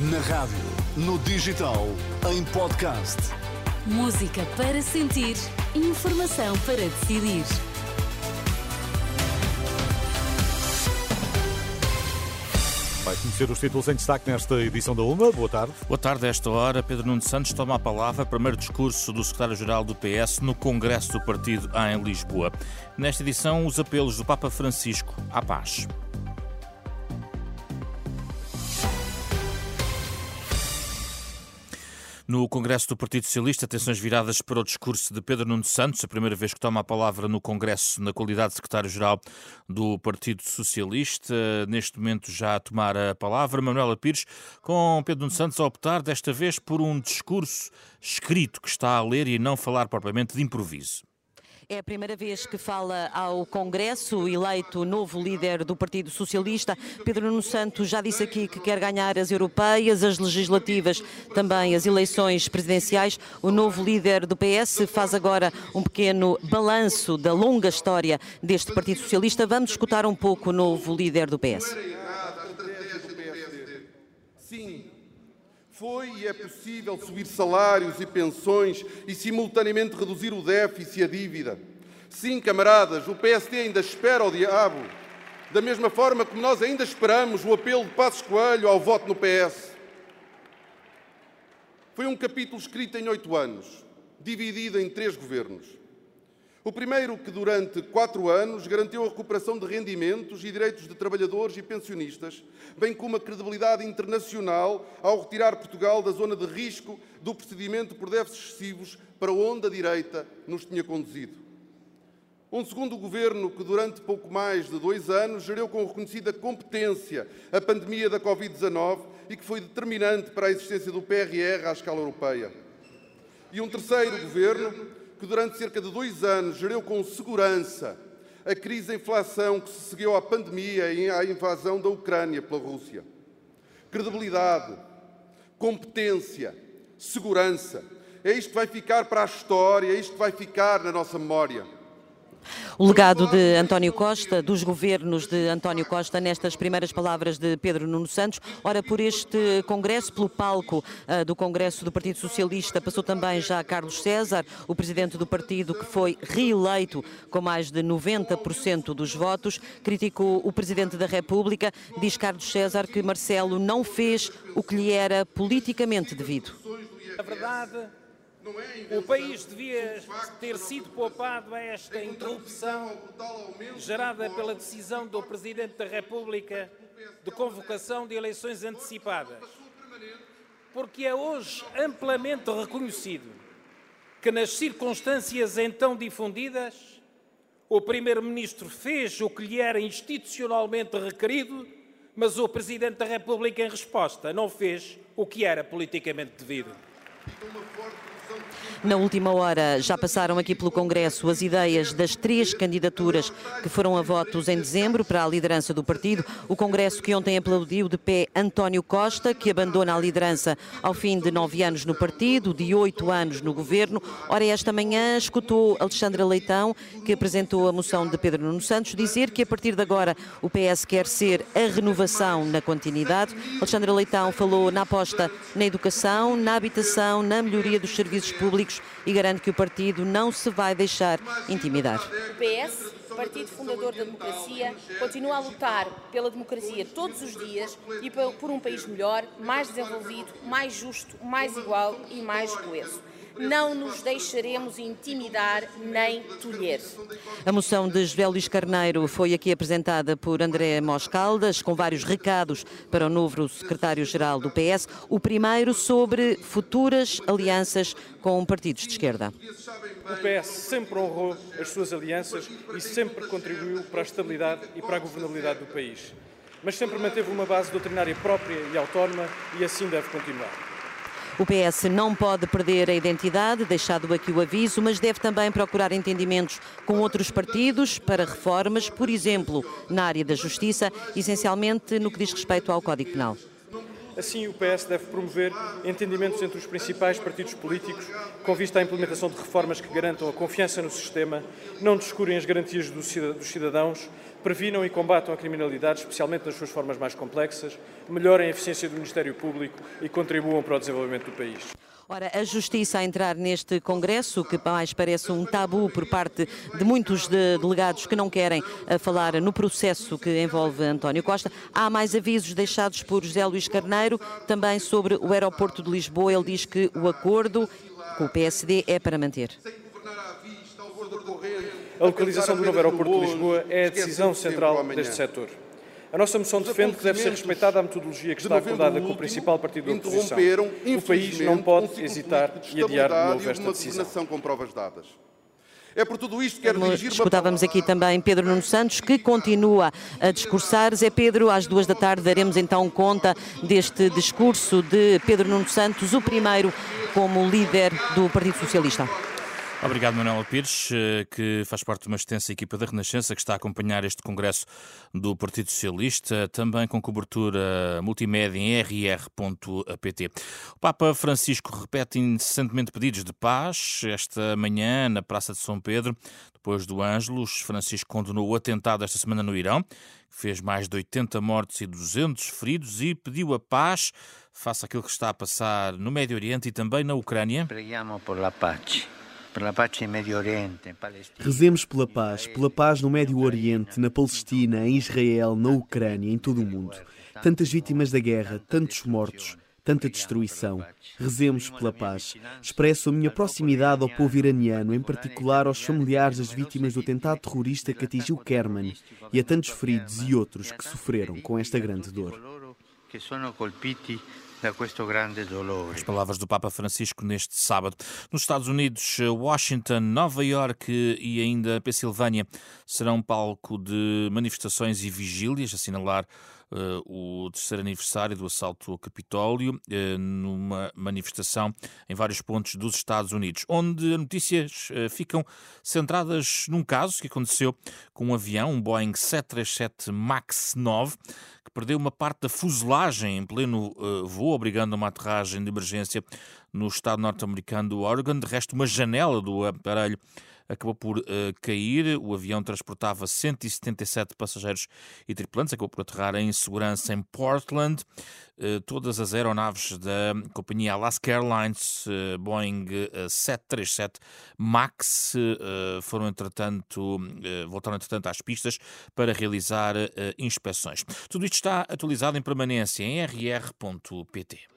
Na rádio, no digital, em podcast. Música para sentir, informação para decidir. Vai conhecer os títulos em destaque nesta edição da UMA. Boa tarde. Boa tarde. A esta hora, Pedro Nuno Santos toma a palavra. Primeiro discurso do secretário-geral do PS no Congresso do Partido em Lisboa. Nesta edição, os apelos do Papa Francisco à paz. No Congresso do Partido Socialista, atenções viradas para o discurso de Pedro Nuno Santos, a primeira vez que toma a palavra no Congresso na qualidade de secretário-geral do Partido Socialista. Neste momento já a tomar a palavra, Manuela Pires, com Pedro Nuno Santos a optar desta vez por um discurso escrito que está a ler e não falar propriamente de improviso. É a primeira vez que fala ao Congresso, eleito novo líder do Partido Socialista. Pedro Nuno Santos já disse aqui que quer ganhar as europeias, as legislativas, também as eleições presidenciais. O novo líder do PS faz agora um pequeno balanço da longa história deste Partido Socialista. Vamos escutar um pouco o novo líder do PS. Sim, foi e é possível subir salários e pensões e simultaneamente reduzir o déficit e a dívida. Sim, camaradas, o PSD ainda espera o diabo, da mesma forma como nós ainda esperamos o apelo de Passos Coelho ao voto no PS. Foi um capítulo escrito em oito anos, dividido em três governos. O primeiro, que durante quatro anos garantiu a recuperação de rendimentos e direitos de trabalhadores e pensionistas, bem como a credibilidade internacional ao retirar Portugal da zona de risco do procedimento por déficits excessivos para onde a direita nos tinha conduzido. Um segundo governo que, durante pouco mais de dois anos, gerou com reconhecida competência a pandemia da Covid-19 e que foi determinante para a existência do PRR à escala europeia. E um terceiro governo que durante cerca de dois anos gerou com segurança a crise da inflação que se seguiu à pandemia e à invasão da Ucrânia pela Rússia. Credibilidade, competência, segurança. É isto que vai ficar para a história, é isto que vai ficar na nossa memória. O legado de António Costa, dos governos de António Costa, nestas primeiras palavras de Pedro Nuno Santos. Ora, por este Congresso, pelo palco uh, do Congresso do Partido Socialista, passou também já Carlos César, o presidente do partido que foi reeleito com mais de 90% dos votos. Criticou o presidente da República. Diz Carlos César que Marcelo não fez o que lhe era politicamente devido. A verdade o país devia ter sido poupado a esta interrupção gerada pela decisão do Presidente da República de convocação de eleições antecipadas. Porque é hoje amplamente reconhecido que, nas circunstâncias então difundidas, o Primeiro-Ministro fez o que lhe era institucionalmente requerido, mas o Presidente da República, em resposta, não fez o que era politicamente devido. Na última hora já passaram aqui pelo Congresso as ideias das três candidaturas que foram a votos em dezembro para a liderança do partido. O Congresso que ontem aplaudiu de pé António Costa, que abandona a liderança ao fim de nove anos no partido, de oito anos no governo. Ora, esta manhã escutou Alexandra Leitão, que apresentou a moção de Pedro Nuno Santos, dizer que a partir de agora o PS quer ser a renovação na continuidade. Alexandra Leitão falou na aposta na educação, na habitação, na melhoria dos serviços públicos e garante que o partido não se vai deixar intimidar. O PS, partido fundador da democracia, continua a lutar pela democracia todos os dias e por um país melhor, mais desenvolvido, mais justo, mais igual e mais coeso não nos deixaremos intimidar nem tolher. A moção de José Luís Carneiro foi aqui apresentada por André Moscaldas, com vários recados para o novo secretário-geral do PS. O primeiro sobre futuras alianças com partidos de esquerda. O PS sempre honrou as suas alianças e sempre contribuiu para a estabilidade e para a governabilidade do país. Mas sempre manteve uma base doutrinária própria e autónoma e assim deve continuar. O PS não pode perder a identidade, deixado aqui o aviso, mas deve também procurar entendimentos com outros partidos para reformas, por exemplo, na área da justiça, essencialmente no que diz respeito ao Código Penal. Assim, o PS deve promover entendimentos entre os principais partidos políticos com vista à implementação de reformas que garantam a confiança no sistema, não descurem as garantias dos cidadãos, previnam e combatam a criminalidade, especialmente nas suas formas mais complexas, melhorem a eficiência do Ministério Público e contribuam para o desenvolvimento do país. Ora, a justiça a entrar neste Congresso, que mais parece um tabu por parte de muitos de delegados que não querem eh, falar no processo que envolve António Costa. Há mais avisos deixados por José Luís Carneiro, também sobre o aeroporto de Lisboa. Ele diz que o acordo com o PSD é para manter. A localização do novo aeroporto de Lisboa é a decisão central deste setor. A nossa moção defende que deve ser respeitada a metodologia que está acordada com o principal partido da oposição. O país não pode hesitar e adiar de novo esta decisão. com provas dadas. É por tudo isto que quero dirigir Escutávamos aqui também Pedro Nuno Santos, que continua a discursar. Zé Pedro, às duas da tarde daremos então conta deste discurso de Pedro Nuno Santos, o primeiro como líder do Partido Socialista. Obrigado, Manuel Pires, eh, que faz parte de uma extensa equipa da Renascença que está a acompanhar este congresso do Partido Socialista, também com cobertura multimédia em rr.pt. O Papa Francisco repete incessantemente pedidos de paz esta manhã na Praça de São Pedro. Depois do Ângelos, Francisco condenou o atentado esta semana no Irão, que fez mais de 80 mortos e 200 feridos, e pediu a paz face àquilo que está a passar no Médio Oriente e também na Ucrânia. Preghiamo por la pace. Rezemos pela paz, pela paz no Médio Oriente, na Palestina, em Israel, na Ucrânia, em todo o mundo. Tantas vítimas da guerra, tantos mortos, tanta destruição. Rezemos pela paz. Expresso a minha proximidade ao povo iraniano, em particular aos familiares das vítimas do atentado terrorista que atingiu Kerman e a tantos feridos e outros que sofreram com esta grande dor. As palavras do Papa Francisco neste sábado. Nos Estados Unidos, Washington, Nova York e ainda Pensilvânia serão palco de manifestações e vigílias, assinalar o terceiro aniversário do assalto ao Capitólio, uh, numa manifestação em vários pontos dos Estados Unidos, onde as notícias uh, ficam centradas num caso que aconteceu com um avião, um Boeing 737 MAX 9, que perdeu uma parte da fuselagem em pleno voo, obrigando a uma aterragem de emergência no estado norte-americano do Oregon. De resto, uma janela do aparelho acabou por uh, cair. O avião transportava 177 passageiros e tripulantes, acabou por aterrar em segurança em Portland. Uh, todas as aeronaves da companhia Alaska Airlines uh, Boeing 737 MAX foram, entretanto, voltaram, entretanto, às pistas para realizar inspeções. Tudo isto está atualizado em permanência em rr.pt.